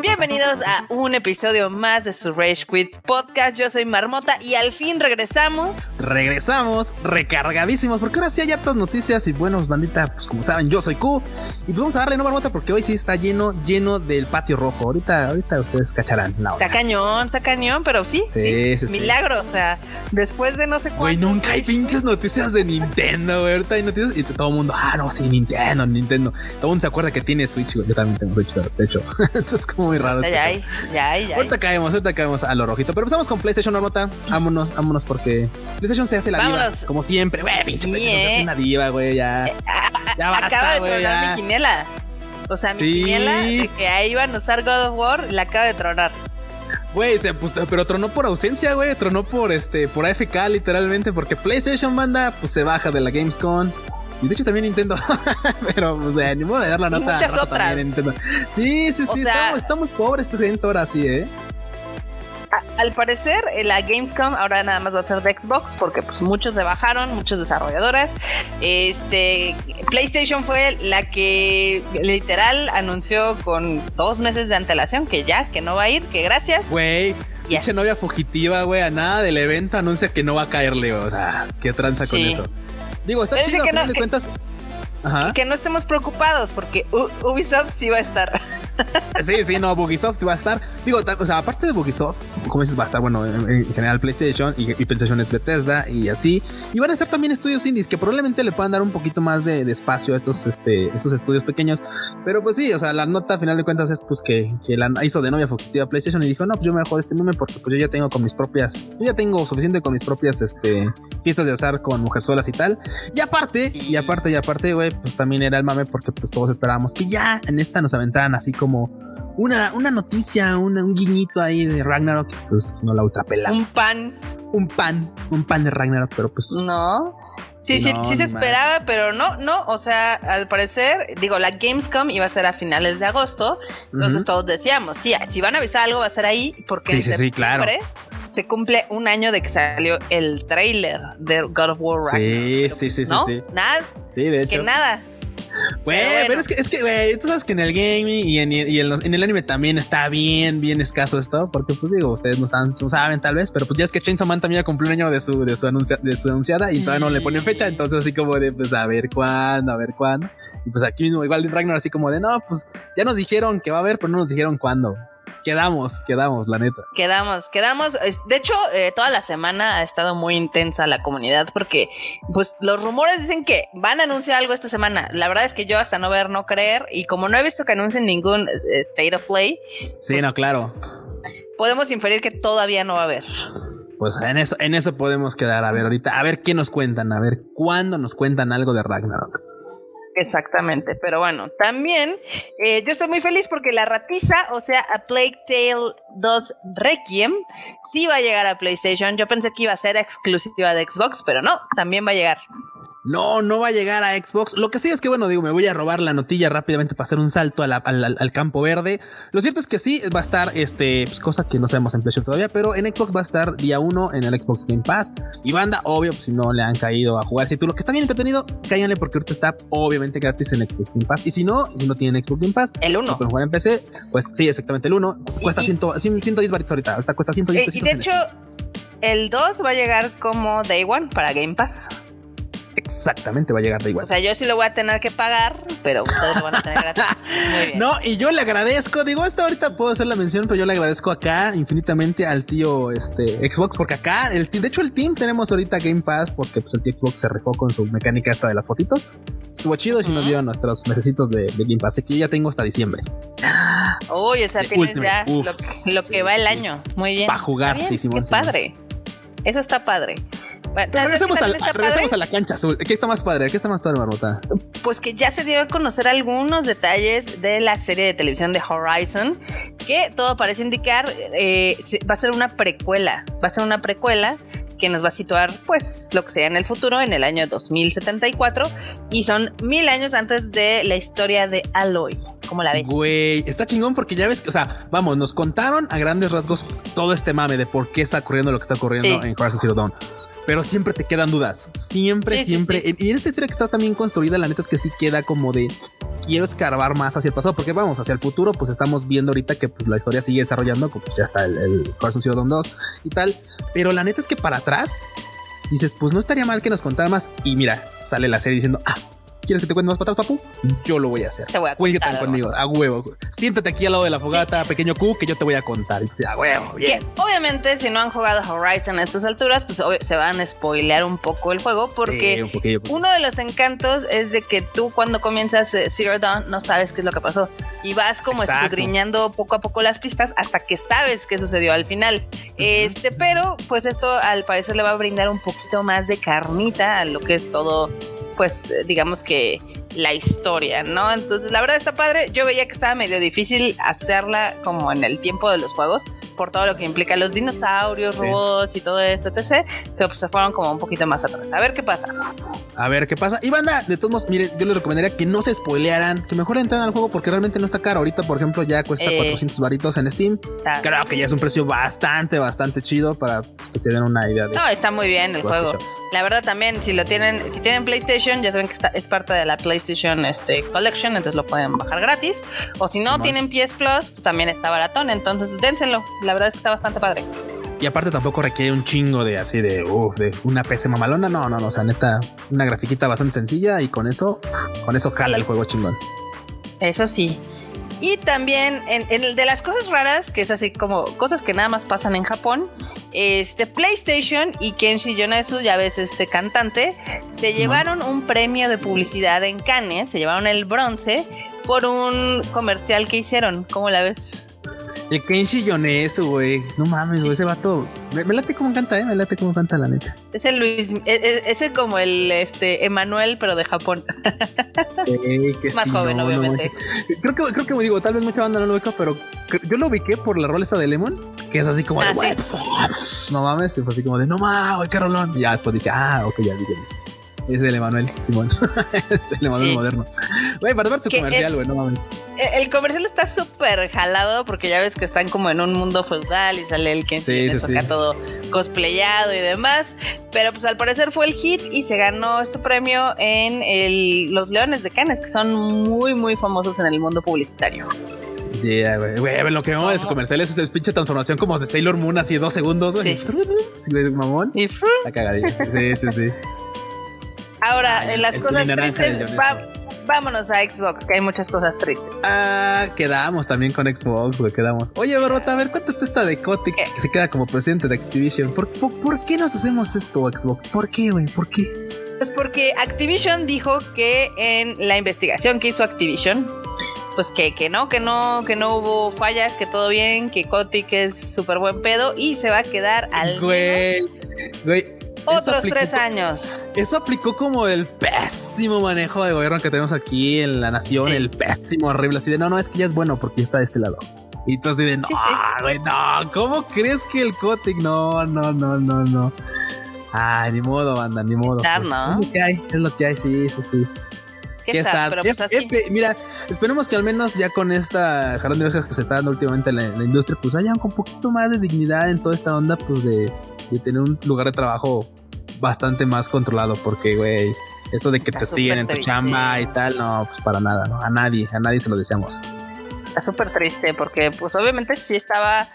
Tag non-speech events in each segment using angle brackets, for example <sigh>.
Bienvenidos a un episodio más de su Rage Quit Podcast. Yo soy Marmota y al fin regresamos. Regresamos recargadísimos porque ahora sí hay hartas noticias y buenos bandita, pues como saben, yo soy Q y pues vamos a darle no Marmota porque hoy sí está lleno, lleno del patio rojo. Ahorita, ahorita ustedes cacharán la Está cañón, está cañón, pero sí, Sí, sí, sí. milagro, o sea, después de no sé Güey, cuánto. nunca hay <laughs> pinches noticias de Nintendo, güey. Ahorita hay noticias y todo el mundo, ah, no, sí, Nintendo, Nintendo. Todo el mundo se acuerda que tiene Switch, güey. Yo también tengo Switch, pero, de hecho. <laughs> Esto es como muy raro. Ya, ya hay, ya hay, ya hay. Ahorita caemos, ahorita caemos a lo rojito. Pero empezamos con PlayStation Marmota. Vámonos, vámonos porque PlayStation se hace la diva. Vámonos. Como siempre, güey. Pinche PlayStation se eh. hace una diva, güey. Ya. Ya basta, acaba de tronar ya. mi quiniela. O sea, mi Sí. quiniela de que ahí iban a usar God of War, la acaba de tronar. Güey, se pues, pero tronó por ausencia, güey. Tronó por este, por AFK, literalmente, porque PlayStation banda, pues se baja de la Gamescom. Y de hecho también Nintendo. <laughs> pero, pues, güey, ni modo de dar la Y nota. muchas otras. también Nintendo. Sí, sí, O sí. sea- está, está muy pobre este evento ahora sí, eh. Al parecer, eh, la Gamescom ahora nada más va a ser de Xbox porque pues muchos se bajaron, muchos desarrolladoras. Este PlayStation fue la que literal anunció con dos meses de antelación que ya, que no va a ir, que gracias. Güey. Yes. Pinche novia fugitiva, güey, a nada del evento anuncia que no va a caerle. O sea, qué tranza con eso. Digo, está Pero chido, a que no- de cuentas. Ajá. Que no estemos preocupados porque U- Ubisoft sí va a estar. Sí, sí, no, Bugisoft va a estar. Digo, o sea, aparte de Bugisoft, como dices, va a estar, bueno, en, en general PlayStation y, y PlayStation es Bethesda y así. Y van a estar también estudios indies que probablemente le puedan dar un poquito más de, de espacio a estos, este, estos estudios pequeños. Pero pues sí, o sea, la nota a final de cuentas es pues que, que la hizo de novia fugitiva PlayStation y dijo, no, pues yo me dejo de este meme porque pues yo ya tengo con mis propias, yo ya tengo suficiente con mis propias, este, fiestas de azar con mujerzuelas y tal. Y aparte, y aparte, y aparte, güey, pues también era el mame porque pues todos esperábamos que ya en esta nos aventaran así una, una noticia, una- un guiñito ahí de Ragnarok, pues no la ultrapela. Un pan, Un pan, un pan de Ragnarok, pero pues ¿no? Sí, sí, No, sí se esperaba, pero no, no, o sea, al parecer, digo, la Gamescom iba a ser a finales de agosto, entonces Ujú. todos decíamos, sí, si van a avisar algo va a ser ahí, porque Sí, en sí, sí, claro. se cumple un año de que salió el trailer de God of War Sí, Ragnarok, pero sí, sí, sí, ¿no? sí. Nada, sí, de que hecho. nada. Güey, Pero es que, es que, güey, tú sabes que en el gaming y en, y en, los- en el anime también está bien, bien escaso esto, porque pues digo, ustedes no, están, no saben tal vez, pero pues ya es que Chainsaw Man también ya cumplió un año de su, de su, anuncia- de su anunciada y todavía no le ponen fecha, entonces así como de, pues a ver cuándo, a ver cuándo. Y pues aquí mismo, igual Ragnar así como de, no, pues ya nos dijeron que va a haber, pero no nos dijeron cuándo. Quedamos, quedamos, la neta. Quedamos, quedamos. De hecho, eh, toda la semana ha estado muy intensa la comunidad porque, pues, los rumores dicen que van a anunciar algo esta semana. La verdad es que yo hasta no ver, no creer. Y como no he visto que anuncien ningún eh, State of Play, Sí, Pues- no, claro. podemos inferir que todavía no va a haber. Pues en eso, en eso podemos quedar. A ver, ahorita, a ver qué nos cuentan, a ver cuándo nos cuentan algo de Ragnarok. Exactamente, pero bueno, también eh, yo estoy muy feliz porque la ratiza, o sea, a Plague Tale 2 Requiem, sí va a llegar a PlayStation. Yo pensé que iba a ser exclusiva de Xbox, pero no, también va a llegar. No, no va a llegar a Xbox. Lo que sí es que, bueno, digo, me voy a robar la notilla rápidamente para hacer un salto a la- al, campo verde. Lo cierto es que sí va a estar, este, pues, cosa que no sabemos en PlayStation todavía, pero en Xbox va a estar día 1 en el Xbox Game Pass. Y banda, obvio, pues, si no le han caído a jugar ese título, que está bien entretenido, cáiganle porque ahorita está obviamente gratis en Xbox Game Pass. Y si no, si no tienen Xbox Game Pass, El y 1. pueden jugar en PC, pues sí, exactamente el 1. Cuesta Y- 100, 100 110 baritos ahorita. Ahorita cuesta 110 Eh, y de hecho, el 2 va a llegar como Day One para Game Pass. Exactamente, va a llegar de igual. O sea, yo sí lo voy a tener que pagar, pero ustedes lo van a tener gratis. <laughs> Muy bien. No, y yo le agradezco, digo, hasta ahorita puedo hacer la mención, pero yo le agradezco acá infinitamente al tío este Xbox, porque acá, el, de hecho el team tenemos ahorita Game Pass, porque pues el tío Xbox se rifó con su mecánica esta de las fotitos. Estuvo chido y sí nos dio nuestros mesecitos de, de Game Pass, que yo ya tengo hasta diciembre. Uy, o sea, De tienes Ultimate, ya uf. lo, que- lo que va el año. Muy bien. Pa' jugar, sí, Simón, Qué Simón. padre. Eso está padre. Bueno, ¿sabes Regresemos, también está regresemos a la cancha azul. ¿Qué está más padre? ¿Qué está más padre, Marmota? Pues que ya se dio a conocer algunos detalles de la serie de televisión de Horizon, que todo parece indicar eh, va a ser una precuela. Va a ser una precuela que nos va a situar, pues, lo que sea en el futuro, en el año 2074, y son mil años antes de la historia de Aloy. ¿Cómo la ves? Güey, está chingón porque ya ves que, o sea, vamos, nos contaron a grandes rasgos todo este mame de por qué está ocurriendo lo que está ocurriendo en Horizon Zero Dawn pero siempre te quedan dudas. Siempre, siempre. Y en esta historia que está también construida, la neta es que sí queda como de quiero escarbar más hacia el pasado, porque vamos, hacia el futuro, pues estamos viendo ahorita que pues, la historia sigue desarrollando, pues ya está el, el Zero Dawn 2 y tal. Pero la neta es que para atrás dices, pues no estaría mal que nos contara más. Y mira, sale la serie diciendo, ah, ¿Quieres que te cuente más patas, papu? Yo lo voy a hacer. Te voy a contar. conmigo, a huevo. Siéntate aquí al lado de la fogata, pequeño Q, que yo te voy a contar. Y a huevo, bien. Obviamente, si no han jugado Horizon a estas alturas, pues se van a spoilear un poco el juego, porque uno de los encantos es de que tú cuando comienzas eh, Zero Dawn no sabes qué es lo que pasó. Y vas como escudriñando poco a poco las pistas hasta que sabes qué sucedió al final. Este, pero pues esto al parecer le va a brindar un poquito más de carnita a lo que es todo pues digamos que la historia, ¿no? Entonces, la verdad está padre. Yo veía que estaba medio difícil hacerla como en el tiempo de los juegos, por todo lo que implica los dinosaurios, robots y todo esto, etc. Pero pues se fueron como un poquito más atrás. A ver qué pasa. A ver qué pasa. Y banda, de todos modos, miren, yo les recomendaría que no se spoilearan, que mejor entren al juego porque realmente no está caro. Ahorita, por ejemplo, ya cuesta 400 eh, varitos en Steam. Creo que ya es un precio bastante, bastante chido para que te den una idea de. No, está muy bien el juego. La verdad también, si lo tienen, si tienen PlayStation, ya saben que está, es parte de la PlayStation este, Collection, entonces lo pueden bajar gratis. O si no tienen PS Plus, pues también está baratón, entonces dénselo. La verdad es que está bastante padre. Y aparte tampoco requiere un chingo de así de, uff, de una PC mamalona. No, no, no. O sea, neta, una grafiquita bastante sencilla y con eso, con eso jala el juego chingón. Eso sí. Y también en, el de las cosas raras, que es así como cosas que nada más pasan en Japón, este PlayStation y Kenshi Yonezu, ya ves este cantante, se llevaron un premio de publicidad en Cannes, se llevaron el bronce por un comercial que hicieron. ¿Cómo la ves? El Kenshi Yonezu, güey. No mames, güey, ese vato. Me, late como canta, eh. Me late como canta, la neta. Es el Luis. Es, es, como el este Emanuel, pero de Japón. <laughs> Más joven, obviamente. creo que, creo que digo, tal vez mucha banda no lo ubica, pero yo lo ubiqué por la rola esta de Lemon, que es así como de, ah, no mames, y fue así como de, no mames, güey, qué rolón. Y ya después dije, ah, ok, ya dije. Es el Emanuel Simón. <laughs> es el Emanuel moderno. Güey, para ver su comercial, güey, no mames. El comercial está súper jalado porque ya ves que están como en un mundo feudal y sale el que sí, sí, todo cosplayado y demás. Pero pues al parecer fue el hit y se ganó este premio en el, los Leones de Cannes, que son muy, muy famosos en el mundo publicitario. Yeah, güey. Güey, lo que vemos de ese comercial es esa pinche transformación como de Sailor Moon así dos segundos, güey. Sí. <laughs> sí mamón. Y La cagadilla. Sí, sí, sí. Ahora, en las cosas tristes, vámonos a Xbox, que hay muchas cosas tristes. Ah, quedamos también con Xbox, güey, quedamos. Oye, Barbota, a ver, cuéntate esta de Kotick que se queda como presidente de Activision. ¿Por, por, qué nos hacemos esto, Xbox? ¿Por qué, güey? ¿Por qué? Pues porque Activision dijo que en la investigación que hizo Activision, pues que, que no, que no, que no hubo fallas, que todo bien, que Kotick es súper buen pedo y se va a quedar al. Güey, güey, otros tres años. Eso aplicó como el pésimo manejo de gobierno que tenemos aquí en la nación, el pésimo, horrible, así de no, no, es que ya es bueno porque ya está de este lado. Y tú así de no, güey, no, ¿cómo crees que el Kotick? No, no, no, no, no. Ay, ni modo, banda, ni modo. Pues, es lo que hay, es lo que hay, sí, sí, sí. Qué, sad, pero pues así. mira, esperemos que al menos ya con esta jarón de orejas que se está dando últimamente en la, industria, pues haya un poquito más de dignidad en toda esta onda, pues de tener un lugar de trabajo bastante más controlado, porque, güey, eso de que te estiguen en tu chamba y tal, no, pues para nada, ¿no? A nadie, a nadie se lo deseamos súper triste porque pues obviamente sí estaba,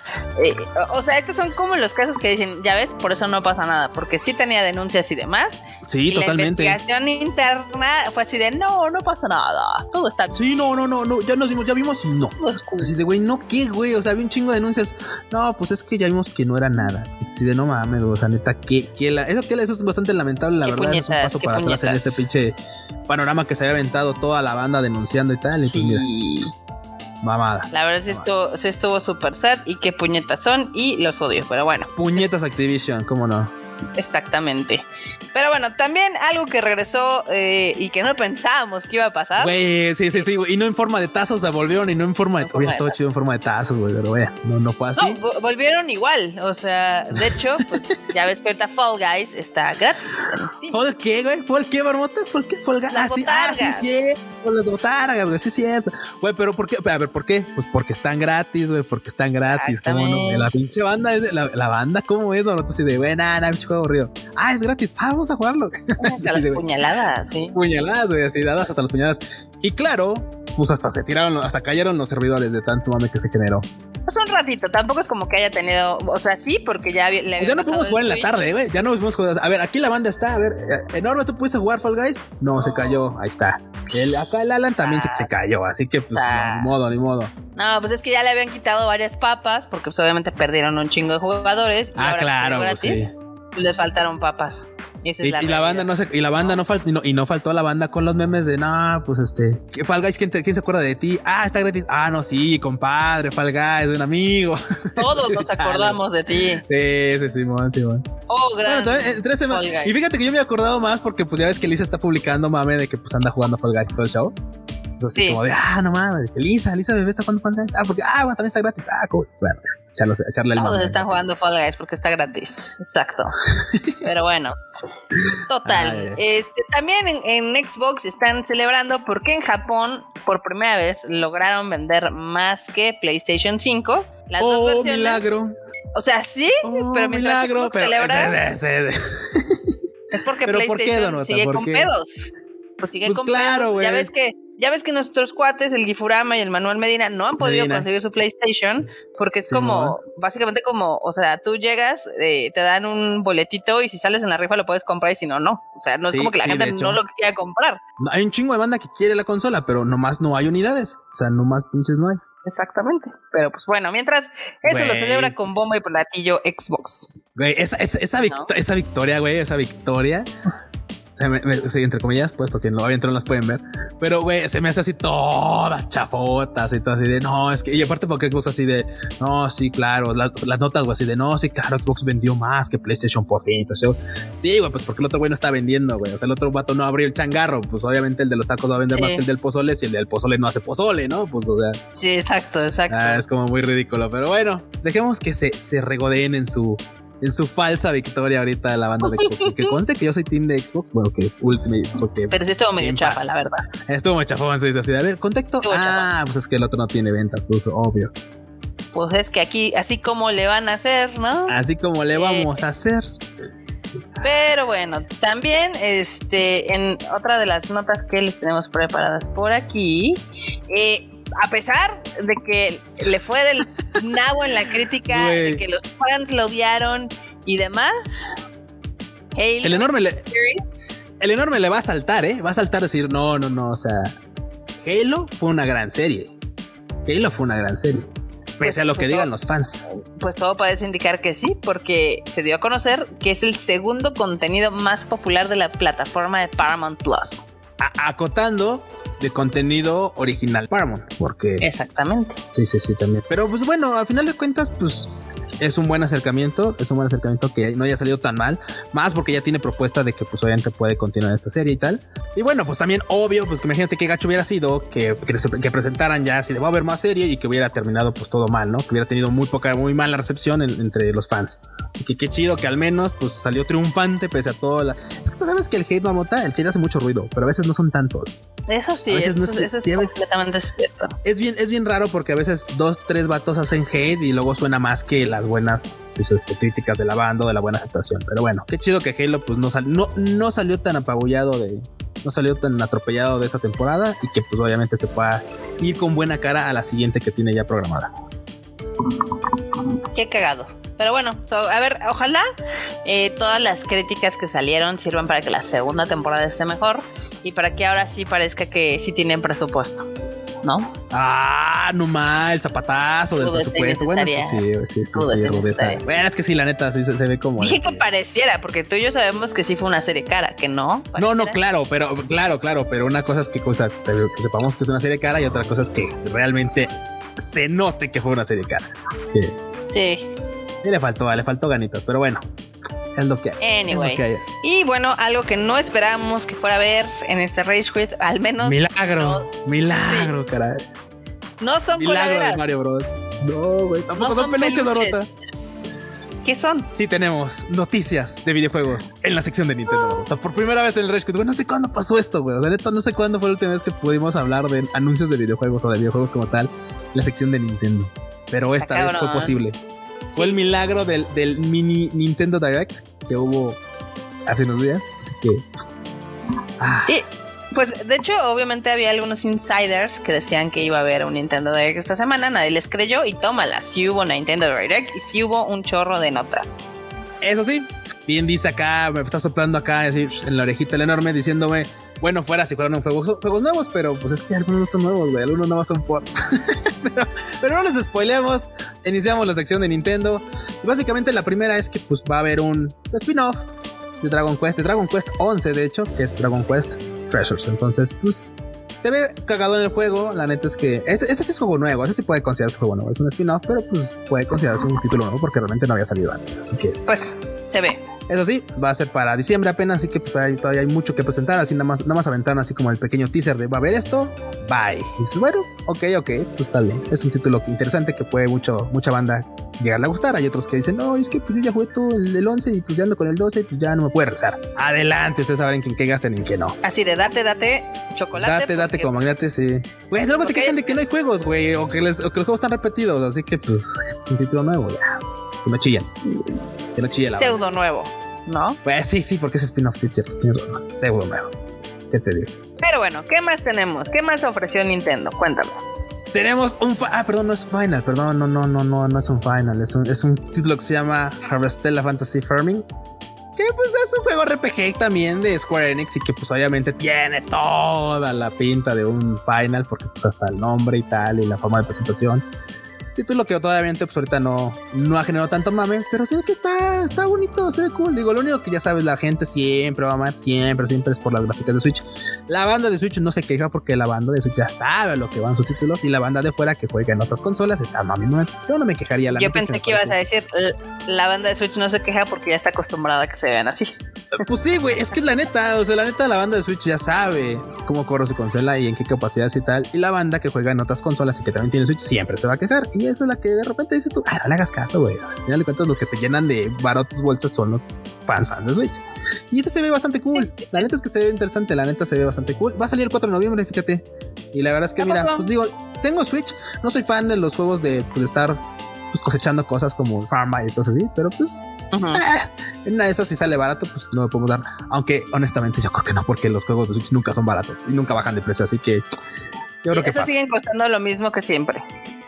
eh, o sea, estos son como los casos que dicen, ya ves, por eso no pasa nada, porque sí tenía denuncias y demás. Sí, totalmente. La investigación interna fue así de, no, no pasa nada, todo está bien. Sí, no, no, no, no, ya nos vimos, ya vimos no. Así de, güey, no, ¿qué, güey? O sea, había un chingo de denuncias. No, pues es que ya vimos que no era nada. Así de, no mames, o sea, neta, que, que la, eso, que eso es bastante lamentable, la verdad, es un paso para atrás en este pinche panorama que se había aventado toda la banda denunciando y tal. Y pues, sí mamada. La verdad es esto se estuvo súper sad y qué puñetas son y los odio, pero bueno. Puñetas Activision, cómo no. Exactamente. Pero bueno, también algo que regresó eh, y que no pensábamos que iba a pasar. Güey, sí, sí, sí, güey. Y no en forma de tazos se volvieron y no en forma de. No Oye, estaba chido en forma de tazos, güey, pero güey, no, no fue así. No, volvieron igual. O sea, de hecho, pues <laughs> ya ves que ahorita Fall Guys está gratis en Steam. ¿Fall qué, güey? ¿Fall qué, Barbota? ¿Fall qué? ¿Fall Guys? Ah, sí, ah, sí, sí. Con las botargas, güey, sí es cierto. Güey, pero ¿por qué? A ver, ¿por qué? Pues porque están gratis, güey, porque están gratis. ¿Cómo no? La pinche banda es la, la banda, ¿cómo es? No así de, güey, nada, nada, pinche juego aburrido. Ah, es gratis. Ah, vamos a jugarlo. <laughs> Hasta las puñaladas, sí. Puñaladas, güey, así dadas hasta las puñaladas. Y claro, pues hasta se tiraron, hasta cayeron los servidores de tanto mame que se generó. Pues un ratito, tampoco es como que haya tenido, o sea, sí, porque ya le pues ya no pudimos jugar en la tarde, güey, ya no pudimos jugar. A ver, aquí la banda está, a ver, eh, enorme, ¿tú pudiste jugar Fall Guys? No, se cayó, ahí está. El, acá el Alan también se, se, cayó, así que pues ni modo, ni modo. No, pues es que ya le habían quitado varias papas, porque pues obviamente perdieron un chingo de jugadores. Ah, claro, pues, sí. Les faltaron papas. Y, la, banda no se, y la banda no, faltó y no, faltó la banda con los memes de no, pues este, Fall Guys, ¿quién, ¿quién, se acuerda de ti? Ah, está gratis. Ah, no, sí, compadre, Fall Guys, un amigo. <laughs> Todos nos acordamos de ti. Sí, sí, Simón, Simón. Oh, grande. Bueno, y fíjate que yo me he acordado más porque pues ya ves que Lisa está publicando mame de que pues anda jugando Fall Guys y todo el show. Entonces, sí. como de, ah, no mames, Lisa, Lisa bebé está jugando Fall Guys. Ah, porque, ah, bueno, también está gratis. Ah, cool. Bueno, echarle el Todos están jugando Fall Guys porque está gratis. Exacto. Pero bueno. Total. este, también en, Xbox están celebrando porque en Japón por primera vez lograron vender más que PlayStation 5. Las oh, dos versiones. milagro. O sea, sí, oh, pero mientras Xbox celebra. Es porque <laughs> PlayStation sigue con pedos. Pues sigue pues con pedos. Ya ves que ya ves que nuestros cuates, el Gifurama y el Manuel Medina, no han podido conseguir su PlayStation porque es como, básicamente como, o sea, tú llegas, eh, te dan un boletito y si sales en la rifa lo puedes comprar y si no, no. O sea, no es como que la gente no lo quiera comprar. Hay un chingo de banda que quiere la consola, pero nomás no hay unidades. O sea, nomás pinches no hay. Exactamente. Pero pues bueno, mientras eso lo celebra con bomba y platillo Xbox. Güey, esa, esa, esa, esa victoria, güey, esa victoria sí, entre comillas, pues, porque no, obviamente no las pueden ver. Pero, güey, se me hace así todas chafotas y todo así de, no, es que, y aparte porque Xbox así de, no, sí, claro, las, notas, güey, así de, no, sí, claro, Xbox vendió más que PlayStation por fin. Pues sí, güey, pues porque el otro güey no está vendiendo, güey. O sea, el otro vato no abrió el changarro. Pues obviamente el de los tacos va a vender más que el del pozole si el del pozole no hace pozole, ¿no? Pues, o sea. Sí, exacto, exacto. Ah, es como muy ridículo. Pero bueno, dejemos que se, se regodeen en su en su falsa victoria ahorita de la banda de Xbox. que <laughs> conste que yo soy team de Xbox, bueno, que Ultimate. Porque Pero sí estuvo medio chafa, la verdad. Estuvo muy chafón, se dice así. A ver, contexto. Ah, pues es que el otro no tiene ventas, pues obvio. Pues es que aquí, así como le van a hacer, ¿no? Así como le vamos a hacer. Pero bueno, también este, en otra de las notas que les tenemos preparadas por aquí, eh, a pesar de que le fue del nabo en la crítica, de que los fans lo odiaron y demás, el enorme le, el enorme le va a saltar, ¿eh? Va a saltar a decir, no, no, no, o sea, Halo fue una gran serie. Halo fue una gran serie. Pese a lo que pues digan los fans. Pues todo parece indicar que sí, porque se dio a conocer que es el segundo contenido más popular de la plataforma de Paramount Plus. Acotando de contenido original Paramount, porque... Exactamente. Sí, sí, sí, también. Pero pues bueno, a final de cuentas, pues es un buen acercamiento, es un buen acercamiento que no haya salido tan mal, más porque ya tiene propuesta de que pues obviamente puede continuar esta serie y tal. Y bueno, pues también obvio, pues que imagínate qué gacho hubiera sido que, que, presentaran ya si le va a haber más serie y que hubiera terminado pues todo mal, ¿no? Que hubiera tenido muy poca, muy mala recepción entre los fans. Así que qué chido que al menos pues salió triunfante pese a todo la... Sabes que el hate mamota, el hate hace mucho ruido, pero a veces no son tantos. Eso sí, eso, es, completamente cierto. Es bien, es bien raro porque a veces dos, tres vatos hacen hate y luego suena más que las buenas pues, este, críticas de la banda o de la buena aceptación. Pero bueno, qué chido que Halo pues no, no, no salió tan apabullado de, no salió tan atropellado de esa temporada y que pues obviamente se pueda ir con buena cara a la siguiente que tiene ya programada. Qué cagado. Pero bueno, a ver, ojalá eh, todas las críticas que salieron sirvan para que la segunda temporada esté mejor y para que ahora sí parezca que sí tienen presupuesto. ¿no? Ah, no mal, el zapatazo del presupuesto. Bueno, sí, sí, sí, sí, Bueno, es que sí, la neta, sí se, ve como. Dije que pareciera, porque tú y yo sabemos que sí fue una serie cara, que no. No, no, claro, pero claro, claro, pero una cosa es que, que sepamos que es una serie cara y otra cosa es que realmente se note que fue una serie cara. Sí. Sí, le faltó, le faltó ganitas, pero bueno. Es lo que hay. Anyway. Y bueno, algo que no esperábamos que fuera a ver en este Rage Quit, al menos. Milagro, milagro, caray. No son Milagro de Mario Bros. No, güey, tampoco son, son peluches, Dorota. ¿Qué son? Sí, tenemos noticias de videojuegos en la sección de Nintendo. Por primera vez en el Rage Quit. no sé cuándo pasó esto, güey. De neta, no sé cuándo fue la última vez que pudimos hablar de anuncios de videojuegos o de videojuegos como tal. La sección de Nintendo. Pero esta vez fue posible. Fue el milagro del, del mini Nintendo Direct que hubo hace unos días. Así que. Ah. Sí, pues de hecho, obviamente había algunos insiders que decían que iba a haber un Nintendo Direct esta semana, nadie les creyó y tómala, sí hubo Nintendo Direct y sí hubo un chorro de notas. Eso sí, bien dice acá, me está soplando acá así en la orejita el enorme diciéndome, bueno, fuera si fueran juegos, nuevos, pero pues es que algunos no son nuevos, güey, algunos no son por. <laughs> pero, pero, no les spoileamos, iniciamos la sección de Nintendo. Y básicamente la primera es que pues va a haber un spin-off de Dragon Quest, de Dragon Quest 11 de hecho, que es Dragon Quest Treasures. Entonces, pues se ve cagado en el juego. La neta es que este, este sí es juego nuevo. Este sí puede considerarse juego nuevo. Es un spin-off, pero pues puede considerarse un título nuevo porque realmente no había salido antes. Así que, pues se ve. Eso sí, va a ser para diciembre apenas, así que pues, todavía, hay mucho que presentar. Así nada más, nada más aventar así como el pequeño teaser de va a haber esto. Bye. Y dices, bueno, ok, ok, pues bien. Es un título interesante que puede mucho, mucha banda llegarle a gustar. Hay otros que dicen, no, es que pues yo ya jugué todo el, 11 y pues ya ando con el 12 y pues ya no me puede rezar. Adelante, ustedes saben en qué gasten y en qué no. Así de date, date, chocolate. Date, date como magnate, sí. Güey, luego se quejan de que no hay juegos, güey, o o que los juegos están repetidos. Así que pues es un título nuevo, ya. Que no chillan. Que no chillen la Pseudo nuevo, ¿no? Pues sí, sí, porque es spin-off, sí, es cierto. Tienes razón. Pseudo nuevo. ¿Qué te digo? Pero bueno, ¿qué más tenemos? ¿Qué más ofreció Nintendo? Cuéntame. Tenemos un. Ah, perdón, no es Final. Perdón, no, no, no, no, no es un Final. Es un, es un título que se llama Harvestella Fantasy Farming. Que pues es un juego RPG también de Square Enix y que pues obviamente tiene toda la pinta de un Final porque pues hasta el nombre y tal y la forma de presentación Título que obviamente pues ahorita no, no ha generado tanto mame, pero se ve que está, está bonito, se ve cool. Digo, lo único que ya sabes, la gente siempre va a amar, siempre, siempre es por las gráficas de Switch. La banda de Switch no se queja porque la banda de Switch ya sabe lo que van sus títulos y la banda de fuera que juega en otras consolas está mami Yo no me quejaría. La Yo pensé que, ibas a decir, la banda de Switch no se queja porque ya está acostumbrada a que se vean así. <laughs> Pues sí, güey, es que es la neta, o sea, la neta la banda de Switch ya sabe cómo corre su consola y en qué capacidades y tal. Y la banda que juega en otras consolas y que también tiene Switch siempre se va a quejar. Y esa es la que de repente dices tú, ah, no le hagas caso, güey. Al final de cuentas, lo que te llenan de barotos bolsas son los fans, fans de Switch. Y este se ve bastante cool. <laughs> La neta es que se ve interesante, la neta se ve bastante cool. Va a salir el 4 de noviembre, fíjate. Y la verdad es que, mira, pues digo, tengo Switch, no soy fan de los juegos de, pues, estar pues cosechando cosas como Farma y cosas así, pero pues eh, en una de esas si sale barato, pues no me podemos dar. Aunque honestamente yo creo que no, porque los juegos de Switch nunca son baratos y nunca bajan de precio, así que yo creo que eso siguen costando lo mismo que siempre.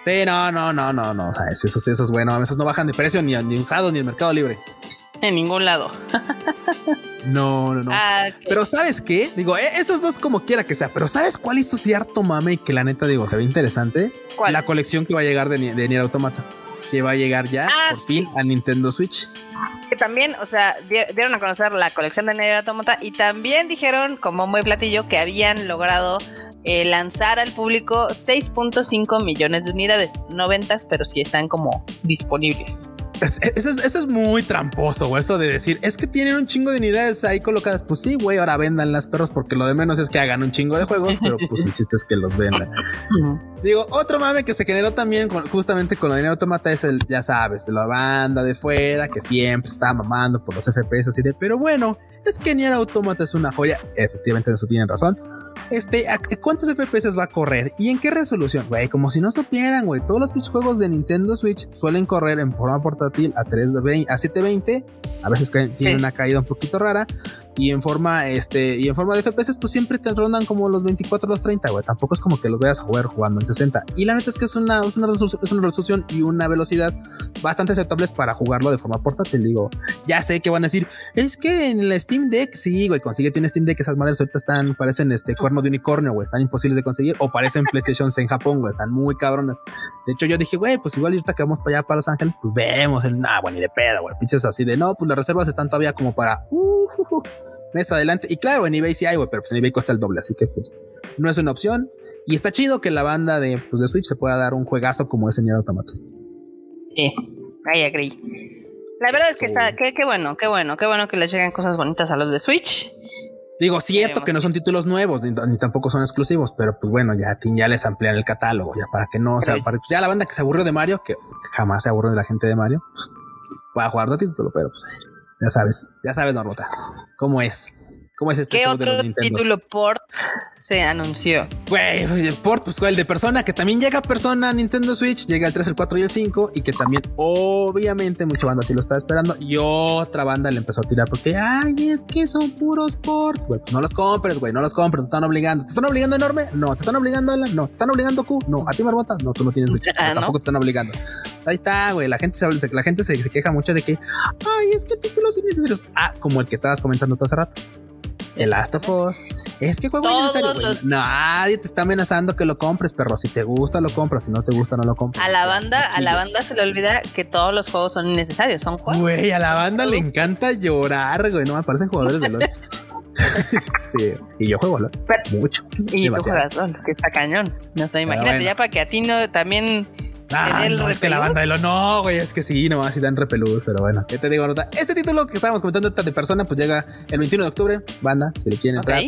Sí, no, no, no, no, no. O sea, eso, eso es bueno. Esos no bajan de precio ni, ni usado ni el mercado libre. En ningún lado. no, no, no. Ah, pero ¿sabes qué? Digo, eh, esos dos como quiera que sea, pero ¿sabes cuál hizo cierto mame y que la neta digo, se ve interesante? ¿Cuál? La colección que va a llegar de, de Nier Automata. Que va a llegar ya ah, por fin a Nintendo Switch. Que también, o sea, dieron a conocer la colección de Nier Automata y también dijeron, como muy platillo, que habían logrado eh, lanzar al público 6.5 millones de unidades, no ventas, pero sí están como disponibles. eso, es, muy tramposo, güey. Eso de decir, es que tienen un chingo de unidades ahí colocadas. Pues sí, güey, ahora vendan las perros porque lo de menos es que hagan un chingo de juegos, pero pues el chiste es que los vendan. Digo, otro mame que se generó también justamente con la dinero automata es el, ya sabes, de la banda de fuera que siempre está mamando por los FPS así de, pero bueno, es que Nier Automata es una joya. Efectivamente, eso tienen razón este, ¿cuántos FPS va a correr? ¿Y en qué resolución? Güey, como si no supieran, güey. Todos los juegos de Nintendo Switch suelen correr en forma portátil a 320, a 720. A veces tiene una caída un poquito rara y en forma este y en forma de FPS pues siempre te rondan como los 24 los 30 güey. Tampoco es como que los veas jugar jugando en 60 y la neta es que es una, es una, resolución, y una velocidad bastante aceptables para jugarlo de forma portátil digo. Ya sé que van a decir es que en el Steam Deck sí güey consigue tiene Steam Deck esas madres ahorita están parecen este cuerno de unicornio güey están imposibles de conseguir o parecen PlayStations en Japón güey están muy cabrones de hecho yo dije güey pues igual ahorita que vamos para allá para Los Ángeles pues vemos el nah güey ni de pedo güey pinches así de no pues las reservas están todavía como para uh, mes adelante. Y claro, en eBay sí hay, güey, pero pues en eBay cuesta el doble, así que pues no es una opción. Y está chido que la banda de, pues, de Switch se pueda dar un juegazo como ese Nier Automata. Sí, I agree. La verdad es que está, qué, qué bueno, qué bueno, qué bueno que les lleguen cosas bonitas a los de Switch. Digo, cierto que no son títulos nuevos, ni, tampoco son exclusivos, pero pues bueno, ya, ya les amplían el catálogo, ya para que no, o sea, para, pues ya la banda que se aburrió de Mario, que jamás se aburrió de la gente de Mario, pues va a jugar otro título, pero pues ya sabes, ya sabes, Norbota, cómo es. ¿Cómo es este ¿Qué otro título port se anunció? Güey, el port, pues el de Persona, que también llega Persona a Nintendo Switch, llega el 3, el 4 y el 5, y que también, obviamente, mucha banda sí lo estaba esperando, y otra banda le empezó a tirar porque, ay, es que son puros ports, güey, pues no los compres, güey, no los compres, te están obligando. ¿Te están obligando enorme? No. ¿Te están obligando Alan? No. ¿Te están obligando Q? No. ¿A ti, Marbota? No, tú no tienes Switch. <laughs> Ah, tampoco te están obligando. Ahí está, güey. La gente se, la gente se, queja mucho de que, ay, es que títulos innecesarios. Ah, como el que estabas comentando tú hace rato. El Last of Us. Es que juego innecesario, Nadie te está amenazando que lo compres, perro. Si te gusta, lo compras. Si no te gusta, no lo compras. A la banda, a la banda se le olvida que todos los juegos son innecesarios, son juegos. Güey, a la banda le encanta llorar, güey. No me parecen jugadores de LOL. <laughs> sí, y yo juego LOL. mucho. Y tú juegas LOL, que está cañón. No sé, imagínate ya para que a ti no también Ah, no, es que la banda de lo no, güey, es que sí, nomás así dan repelús, pero bueno, ¿qué te digo, nota? Este título que estábamos comentando de persona, pues llega el 21 de octubre, banda, si le quieren entrar,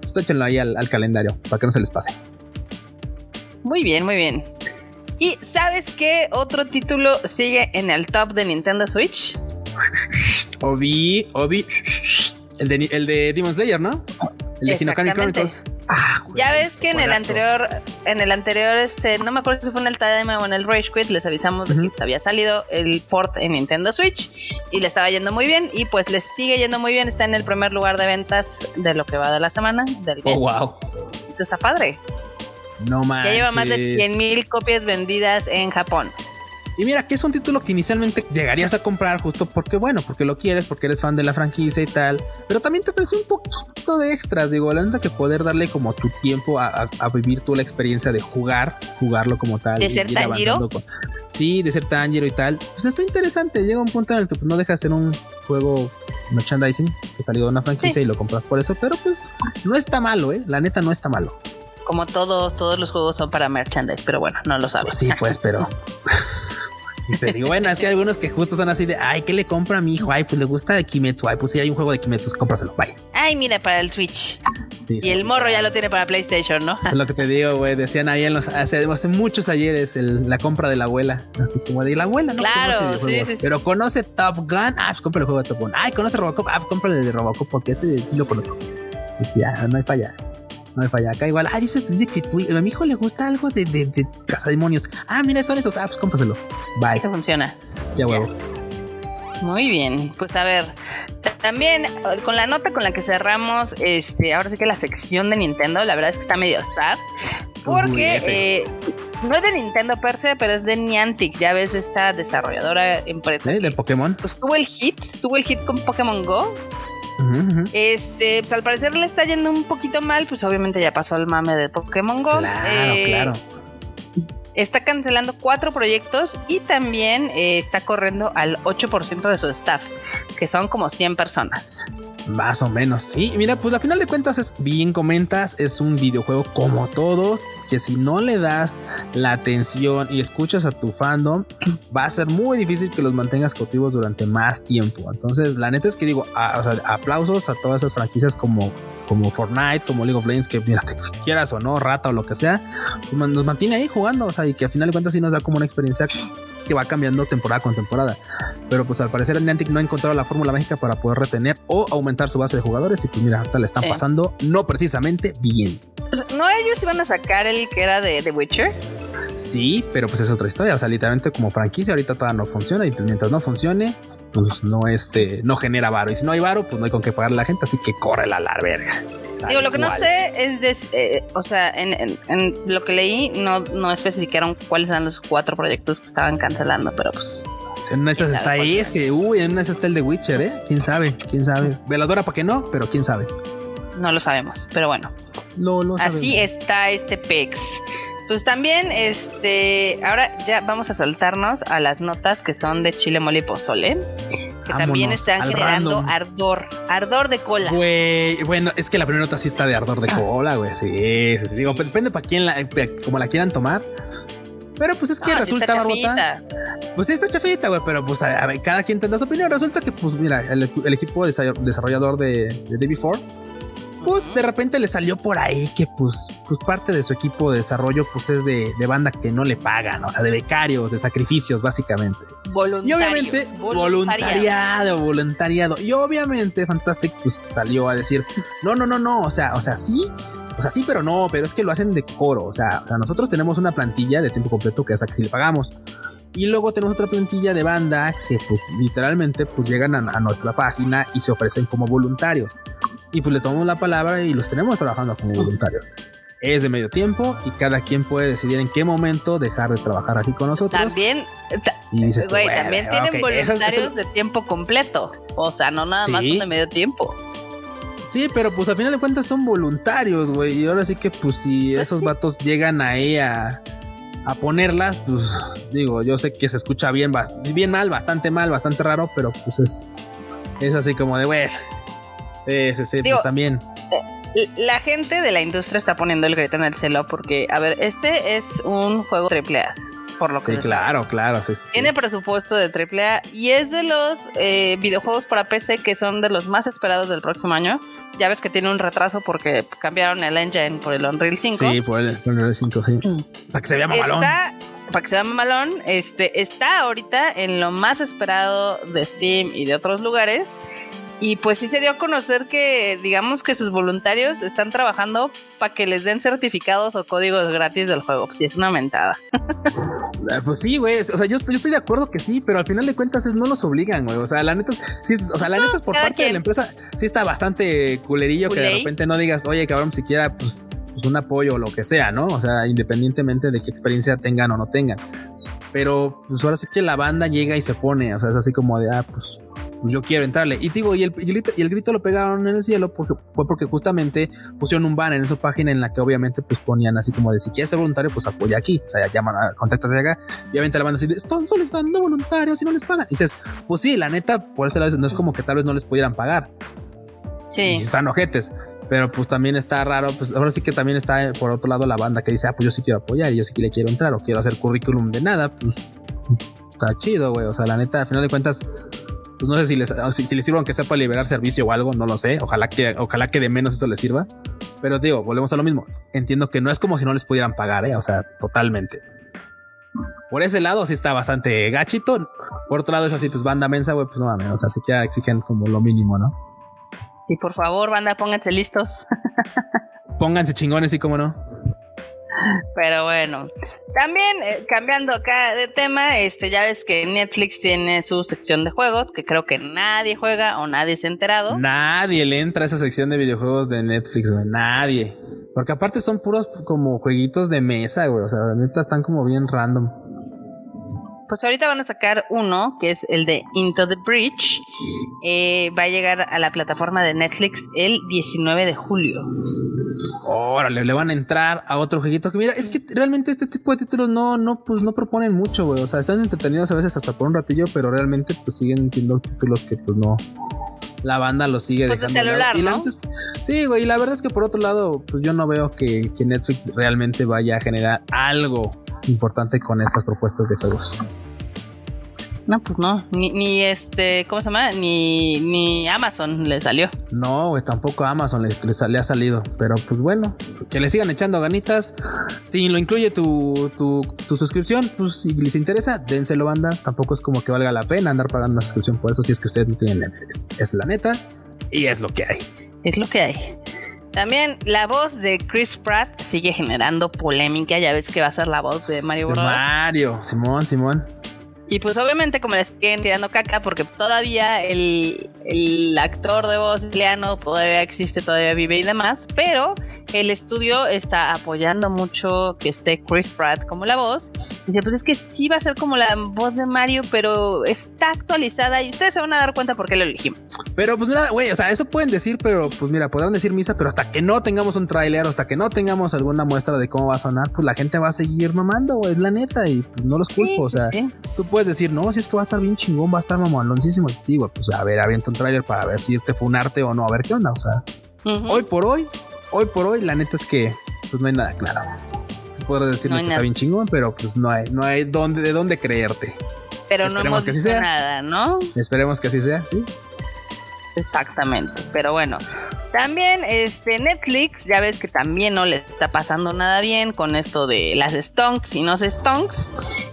pues échenlo ahí al, calendario para que no se les pase. Muy bien, muy bien. ¿Y sabes qué otro título sigue en el top de Nintendo Switch? <laughs> Obi, Obi, el de, el de Demon Slayer, ¿no? El de Hinokami Chronicles. Ah, ya ves que en el anterior, en el anterior, este, no me acuerdo si fue en el Tadema o en el Rage Quit, les avisamos de que había salido el port en Nintendo Switch y le estaba yendo muy bien y pues les sigue yendo muy bien, está en el primer lugar de ventas de lo que va de la semana, del Oh, wow. Esto está padre. No más. Ya lleva más de 100 mil copias vendidas en Japón. Y mira, que es un título que inicialmente llegarías a comprar justo porque, bueno, porque lo quieres, porque eres fan de la franquicia y tal, pero también te ofrece un poquito de extras, digo, la neta que poder darle como tu tiempo a, vivir tú la experiencia de jugar, jugarlo como tal. De ser Tanjiro. sí, de ser Tanjiro y tal. Pues está interesante, llega un punto en el que pues, no deja de ser un juego merchandising que ligado a una franquicia y lo compras por eso, pero pues no está malo, ¿eh? La neta no está malo. Como todos, todos los juegos son para merchandise, pero bueno, no lo sabes. Sí, pues, pero <laughs> Y te digo, bueno, es que hay algunos que justo son así de, ay, ¿qué le compra a mi hijo? Ay, pues le gusta Kimetsu. Ay, pues si hay un juego de Kimetsu, cómpraselo, vaya. Ay, mira, para el Switch. y el morro ya lo tiene para PlayStation, ¿no? es lo que te digo, güey. Decían ahí en los, hace, muchos ayeres la compra de la abuela. Así como de la abuela, ¿no? Claro, sí, sí, Pero conoce Top Gun. Ah, pues compra el juego de Top Gun. Ay, conoce Robocop. Ah, pues compra el de Robocop porque ese sí lo conozco. Sí, sí, ya, no hay falla. No me falla. Acá igual, ah, dice, dice que tu, a mi hijo le gusta algo de, de, de cazademonios. Ah, mira, son esos. Ah, pues cómpraselo. Bye. Eso funciona. Ya huevo. Muy bien, pues a ver, también con la nota con la que cerramos, este, ahora sí que la sección de Nintendo, la verdad es que está medio sad, porque eh, no es de Nintendo per se, pero es de Niantic, ya ves esta desarrolladora empresa. Sí, de Pokémon. Pues tuvo el hit, tuvo el hit con Pokémon Go, este, pues al parecer le está yendo un poquito mal, pues obviamente ya pasó el mame de Pokémon Go. Claro, eh, claro. Está cancelando cuatro proyectos y también eh, está corriendo al 8% de su staff, que son como 100 personas. Más o menos, sí. Mira, pues a final de cuentas es bien comentas, es un videojuego como todos, que si no le das la atención y escuchas a tu fandom, <clears throat> va a ser muy difícil que los mantengas cautivos durante más tiempo. Entonces, la neta es que digo, aplausos a todas esas franquicias como, como Fortnite, como League of Legends, que mira, te quieras o no, rata o lo que sea, pues, nos mantiene ahí jugando, o sea, y que a final de cuentas sí nos da como una experiencia que va cambiando temporada con temporada. Pero pues al parecer Niantic no ha encontrado la fórmula mágica para poder retener o aumentar su base de jugadores y pues mira, ahorita le están pasando no precisamente bien. Pues, ¿No ellos iban a sacar el que era de The Witcher? Sí, pero pues es otra historia. O sea, literalmente como franquicia ahorita todavía no funciona y pues mientras no funcione, pues no este, no genera varo. Y si no hay varo, pues no hay con qué pagarle a la gente, así que corre la verga. Digo, lo que no sé es, de, eh, o sea, en, lo que leí no, no especificaron cuáles eran los cuatro proyectos que estaban cancelando, pero pues... En una esas está ese, uy, en una esas está el de Witcher, ¿eh? ¿Quién sabe? ¿Quién sabe? Veladora para que no, pero quién sabe. No lo sabemos, pero bueno. No, lo Así está este PEX. Pues también, este, ahora ya vamos a saltarnos a las notas que son de chile mole y pozole, que también están generando ardor, ardor de cola. Güey, bueno, es que la primera nota sí está de ardor de cola, güey, sí, digo, depende para quién la, como la quieran tomar. Pero pues es que resulta, Barbota. Pues sí, está chafita, güey, pero pues a, ver, cada quien tendrá su opinión. Resulta que, pues mira, el, equipo desarrollador de, de DB4 pues de repente le salió por ahí que pues, pues parte de su equipo de desarrollo pues es de, banda que no le pagan, o sea, de becarios, de sacrificios básicamente. Y obviamente voluntariado, voluntariado. Y obviamente Fantastic pues salió a decir, no, no, no, no, o sea, o sea, sí, o sea, sí, pero no, pero es que lo hacen de coro. O sea, nosotros tenemos una plantilla de tiempo completo que es a que si le pagamos. Y luego tenemos otra plantilla de banda que pues literalmente pues llegan a nuestra página y se ofrecen como voluntarios y pues le tomamos la palabra y los tenemos trabajando como voluntarios. Es de medio tiempo y cada quien puede decidir en qué momento dejar de trabajar aquí con nosotros. También, güey, también tienen voluntarios de tiempo completo. O sea, no nada más son de medio tiempo. Sí, pero pues al final de cuentas son voluntarios, güey. Y ahora sí que pues si pues esos vatos llegan ahí a, a ponerlas, pues digo, yo sé que se escucha bien, bien mal, bastante mal, bastante raro, pero pues es, es así como de, güey, Sí, sí, sí, pues también. Eh, la gente de la industria está poniendo el grito en el celo porque, a ver, este es un juego AAA. Por lo que sí, claro, claro. Sí, sí, Tiene presupuesto de AAA y es de los eh, videojuegos para PC que son de los más esperados del próximo año. Ya ves que tiene un retraso porque cambiaron el engine por el Unreal 5. Sí, por el Unreal 5, sí. Mm. para que se vea mamalón. Está, para que se vea mamalón, este, está ahorita en lo más esperado de Steam y de otros lugares. Y pues sí se dio a conocer que, digamos que sus voluntarios están trabajando para que les den certificados o códigos gratis del juego. Si es una mentada. <laughs> Ah, pues sí, güey. O sea, yo, yo, estoy de acuerdo que sí, pero al final de cuentas es, no los obligan, güey. O sea, la neta, sí, o sea, la neta es por parte de la empresa, sí está bastante culerillo que de repente no digas, oye, cabrón, siquiera pues, pues, un apoyo o lo que sea, ¿no? O sea, independientemente de qué experiencia tengan o no tengan. Pero pues ahora sí que la banda llega y se pone, o sea, es así como de, ah, pues pues yo quiero entrarle. Y digo, y el, y el, grito lo pegaron en el cielo porque fue porque justamente pusieron un banner en esa página en la que obviamente pues ponían así como de si quieres ser voluntario, pues apoya aquí. O sea, llaman a contáctate acá. Y obviamente la banda así, están solicitando voluntarios y no les pagan. Y dices, pues sí, la neta, por eso a veces no es como que tal vez no les pudieran pagar. Sí. Y están ojetes. Pero pues también está raro, pues ahora sí que también está por otro lado la banda que dice, ah, pues yo sí quiero apoyar y yo sí que le quiero entrar o quiero hacer currículum de nada, pues está chido, güey. O sea, la neta, al final de cuentas, pues no sé si les, si, les sirva aunque sea para liberar servicio o algo, no lo sé. Ojalá que, ojalá que de menos eso les sirva. Pero digo, volvemos a lo mismo. Entiendo que no es como si no les pudieran pagar, ¿eh? o sea, totalmente. Por ese lado sí está bastante gachito. Por otro lado es así, pues banda mensa, güey, pues no mames, o sea, sí que exigen como lo mínimo, ¿no? Sí, por favor, banda, pónganse listos. <laughs> pónganse chingones y como no. Pero bueno, también eh, cambiando acá de tema, este ya ves que Netflix tiene su sección de juegos que creo que nadie juega o nadie se ha enterado. Nadie le entra a esa sección de videojuegos de Netflix, güey, nadie. Porque aparte son puros como jueguitos de mesa, güey, o sea, neta están como bien random pues ahorita van a sacar uno, que es el de Into the Bridge. Eh, va a llegar a la plataforma de Netflix el 19 de julio. Órale, le van a entrar a otro jueguito que mira, es que realmente este tipo de títulos no, no, pues no proponen mucho, güey. O sea, están entretenidos a veces hasta por un ratillo, pero realmente pues siguen siendo títulos que pues no, la banda lo sigue pues dejando. celular, ¿no? sí, güey, y la verdad es que por otro lado, pues yo no veo que, que Netflix realmente vaya a generar algo importante con estas propuestas de juegos. No, pues no, ni, ni este, ¿cómo se llama? Ni, ni Amazon le salió. No, güey, tampoco Amazon le, le, ha salido, pero pues bueno, que le sigan echando ganitas. Si lo incluye tu, tu, suscripción, pues si les interesa, dénselo banda. Tampoco es como que valga la pena andar pagando una suscripción por eso si es que ustedes no tienen Netflix. Es la neta y es lo que hay. Es lo que hay. También la voz de Chris Pratt sigue generando polémica. Ya ves que va a ser la voz de Mario Bros. Mario, Simón, Simón. Y pues obviamente como les siguen tirando caca porque todavía el, el actor de voz italiano todavía existe, todavía vive y demás, pero el estudio está apoyando mucho que esté Chris Pratt como la voz. Dice, pues es que sí va a ser como la voz de Mario, pero está actualizada y ustedes se van a dar cuenta por qué lo elegimos. Pero pues mira, güey, o sea, eso pueden decir, pero pues mira, podrán decir misa, pero hasta que no tengamos un tráiler, hasta que no tengamos alguna muestra de cómo va a sonar, pues la gente va a seguir mamando, güey, es la neta, y pues, no los culpo, o sea, tú puedes decir, no, si es que va a estar bien chingón, va a estar mamaloncísimo, sí, güey, pues a ver, avienta un tráiler para ver si te fue un arte o no, a ver qué onda, o sea, hoy por hoy hoy por hoy, la neta es que pues no hay nada claro. podrás decirme que está bien chingón, pero pues no hay, no hay dónde, de dónde creerte. Pero no hemos visto nada, ¿no? Esperemos que así sea, sí. Exactamente. Pero bueno, también este Netflix, ya ves que también no le está pasando nada bien con esto de las stonks y no stonks.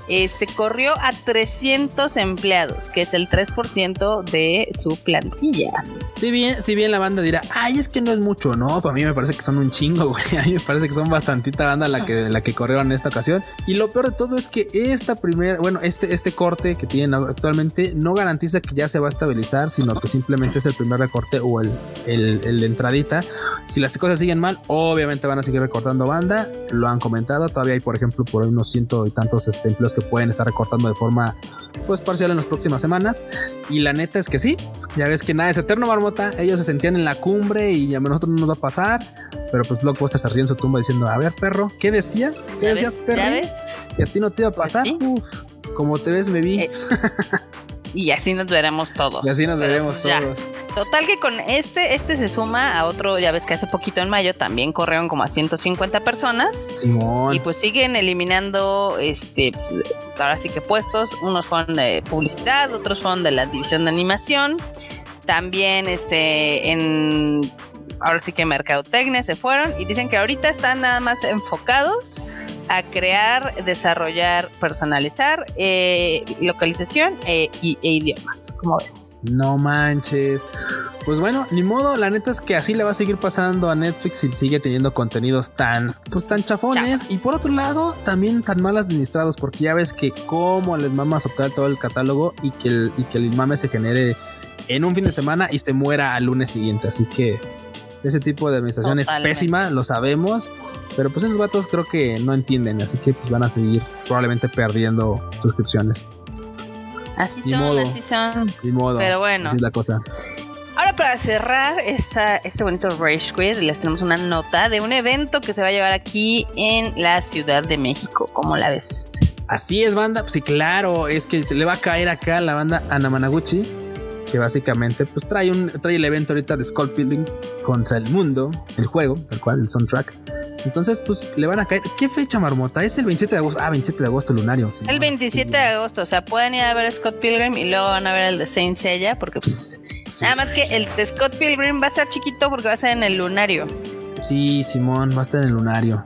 Este corrió a 300 empleados, que es el 3% de su plantilla. Si bien, si bien la banda dirá, ay, es que no es mucho, no, para mí me parece que son un chingo, <laughs> güey. A mí me parece que son bastantita banda la que, la que corrieron en esta ocasión. Y lo peor de todo es que esta primera, bueno, este, este corte que tienen actualmente no garantiza que ya se va a estabilizar, sino que simplemente es el primer recorte o el, el, el entradita. Si las cosas siguen mal, obviamente van a seguir recortando banda. Lo han comentado. Todavía hay, por ejemplo, por unos ciento y tantos este, empleos que pueden estar recortando de forma pues parcial en las próximas semanas. Y la neta es que sí. Ya ves que nada es eterno, marmota. Ellos se sentían en la cumbre y a nosotros no nos va a pasar. Pero pues Blockbuster se ríe en su tumba diciendo: A ver, perro, ¿qué decías? ¿Qué decías, perro? Que a ti no te iba a pues pasar. Uf, como te ves, me vi. Eh, <laughs> y así nos veremos todos. Y así nos veremos todos. Total que con este, este se suma a otro, ya ves que hace poquito en mayo también corrieron como a 150 personas. Simón. Y pues siguen eliminando, este, ahora sí que puestos. Unos fueron de publicidad, otros fueron de la división de animación. También, este, en, ahora sí que mercadotecnia se fueron y dicen que ahorita están nada más enfocados a crear, desarrollar, personalizar, eh, localización eh, e idiomas, como ves. No manches. Pues bueno, ni modo, la neta es que así le va a seguir pasando a Netflix si sigue teniendo contenidos tan, pues tan chafones. Y por otro lado, también tan mal administrados, porque ya ves que como les mama soltar todo el catálogo y que el, y que el mame se genere en un fin de semana y se muera al lunes siguiente. Así que ese tipo de administración es pésima, lo sabemos. Pero pues esos vatos creo que no entienden, así que pues van a seguir probablemente perdiendo suscripciones. Así son, así son. modo. Pero bueno. Así es la cosa. Ahora para cerrar esta, este bonito Rage Quit, les tenemos una nota de un evento que se va a llevar aquí en la Ciudad de México. ¿Cómo la ves? Así es, banda. Pues sí, claro, es que se le va a caer acá la banda Anamanaguchi, que básicamente pues trae un trae el evento ahorita de Skull Building contra el mundo, el juego, el cual el soundtrack entonces, pues le van a caer. ¿Qué fecha, Marmota? Es el 27 de agosto. Ah, 27 de agosto, lunario. es el 27 de agosto. O sea, pueden ir a ver Scott Pilgrim y luego van a ver el de Saint Seiya. Porque, pues, nada más que el de Scott Pilgrim va a ser chiquito porque va a ser en el lunario. Sí, Simón, va a estar en el lunario.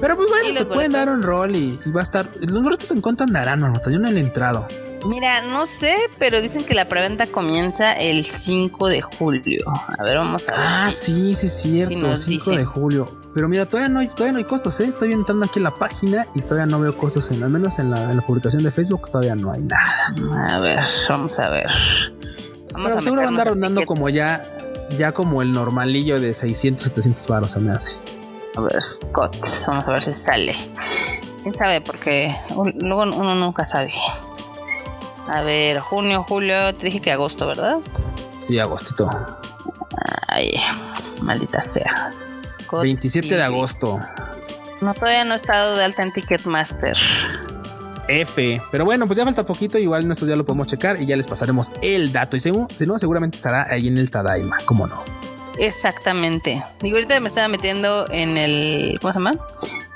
Pero, pues bueno, se pueden dar un rol y, va a estar. Los boletos en cuánto andarán, Marmota. Yo no he entrado. Mira, no sé, pero dicen que la preventa comienza el 5 de julio. A ver, vamos a ver. Ah, sí, sí, es cierto, 5 de julio. Pero mira, todavía no hay, todavía no hay costos, ¿eh? Estoy entrando aquí en la página y todavía no veo costos, en, al menos en la, publicación de Facebook todavía no hay nada. A ver, vamos a ver. Vamos pero seguro va a andar rondando como ya, ya como el normalillo de 600, 700 baros, se me hace. A ver, Scott, vamos a ver si sale. ¿Quién sabe? Porque luego uno nunca sabe. A ver, junio, julio, te dije que agosto, ¿verdad? Sí, agostito. Ay, maldita sea. 27 de agosto. No, todavía no he estado de alta en Ticketmaster. F. Pero bueno, pues ya falta poquito. Igual nosotros ya lo podemos checar y ya les pasaremos el dato. Y si no, seguramente estará ahí en el Tadaima. ¿Cómo no? Exactamente. Digo, ahorita me estaba metiendo en el. ¿Cómo se llama?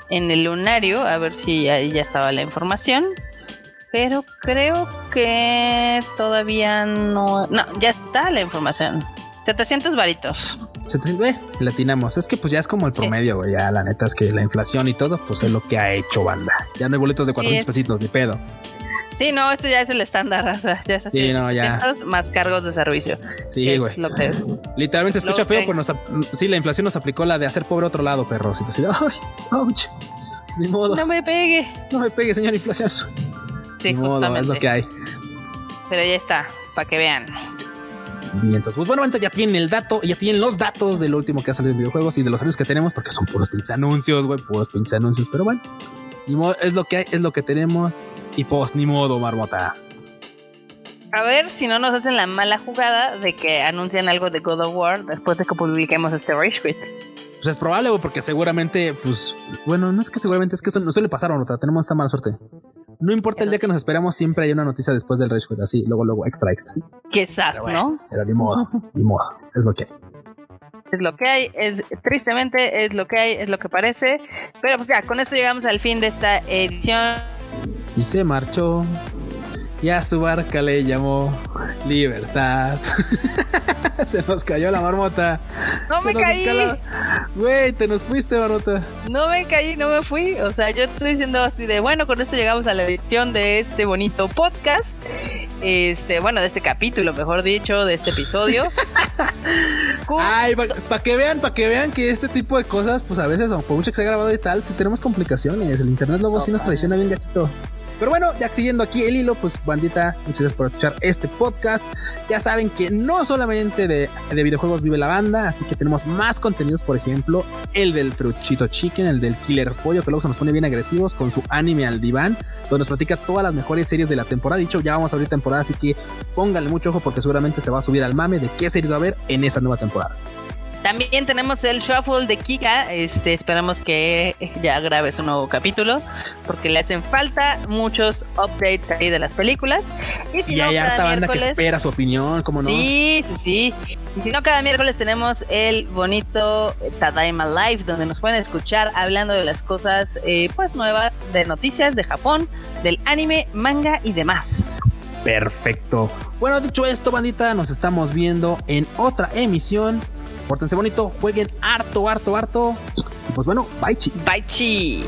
En el lunario, a ver si ahí ya estaba la información. Pero creo que todavía no. No, ya está la información. 700 varitos. 700, eh, latinamos. Es que pues ya es como el promedio, güey. Ya la neta es que la inflación y todo, pues es lo que ha hecho banda. Ya no hay boletos de 400 pesitos, ni pedo. Sí, no, este ya es el estándar, <laughs> o sea, ya es así. Sí, no, ya. más cargos de servicio. Sí, güey. Literalmente escucha feo, pues nos, sí, la inflación nos aplicó la de hacer pobre otro lado, perro. Así, ay, ouch. Ni modo. No me pegue. No me pegue, señor inflación. Sí, justamente. es lo que hay. Pero ya está, para que vean. Pues bueno, ya tienen el dato, ya tienen los datos del último que ha salido en videojuegos y de los anuncios que tenemos, porque son puros pinches anuncios, güey, puros pinches anuncios, pero bueno, es lo que hay, es lo que tenemos y pues ni modo, marmota. A ver si no nos hacen la mala jugada de que anuncian algo de God of War después de que publiquemos este Rage Quit. Pues es probable, porque seguramente, pues, bueno, no es que seguramente, es que eso no suele pasar, marmota, tenemos esa mala suerte. No importa el día que nos esperamos, siempre hay una noticia después del Rage Quit, así, luego, luego, extra, extra. Qué sad, ¿no? Pero ni modo, <laughs> ni modo, es lo que hay. es lo que hay, es tristemente es lo que hay, es lo que parece. Pero pues ya, con esto llegamos al fin de esta edición. Y se marchó. Y a su barca le llamó Libertad. <laughs> <laughs> se nos cayó la marmota. No me caí. Güey, te nos fuiste, marmota. No me caí, no me fui. O sea, yo estoy diciendo así de bueno, con esto llegamos a la edición de este bonito podcast. Este, bueno, de este capítulo, mejor dicho, de este episodio. <laughs> Ay, para que vean, para que vean que este tipo de cosas, pues a veces, por mucho que se ha grabado y tal, si tenemos complicaciones. El internet luego sí nos traiciona bien gachito. Pero bueno, ya siguiendo aquí el hilo, pues bandita, muchas gracias por escuchar este podcast. Ya saben que no solamente de, videojuegos vive la banda, así que tenemos más contenidos, por ejemplo, el del Fruchito Chicken, el del Killer Pollo, que luego se nos pone bien agresivos con su anime al diván, donde nos platica todas las mejores series de la temporada. Dicho, ya vamos a abrir temporada, así que pónganle mucho ojo porque seguramente se va a subir al mame de qué series va a haber en esta nueva temporada. También tenemos el shuffle de Kika. Este, esperamos que ya grabe su nuevo capítulo. Porque le hacen falta muchos updates ahí de las películas. Y si no, hay harta banda que espera su opinión, ¿cómo no? Sí, sí, sí. Y si no, cada miércoles tenemos el bonito Tadaima Live, donde nos pueden escuchar hablando de las cosas eh, pues nuevas de noticias de Japón, del anime, manga y demás. Perfecto. Bueno, dicho esto, bandita, nos estamos viendo en otra emisión Pórtense bonito, jueguen harto, harto, harto. Y pues bueno, bye chi. Bye.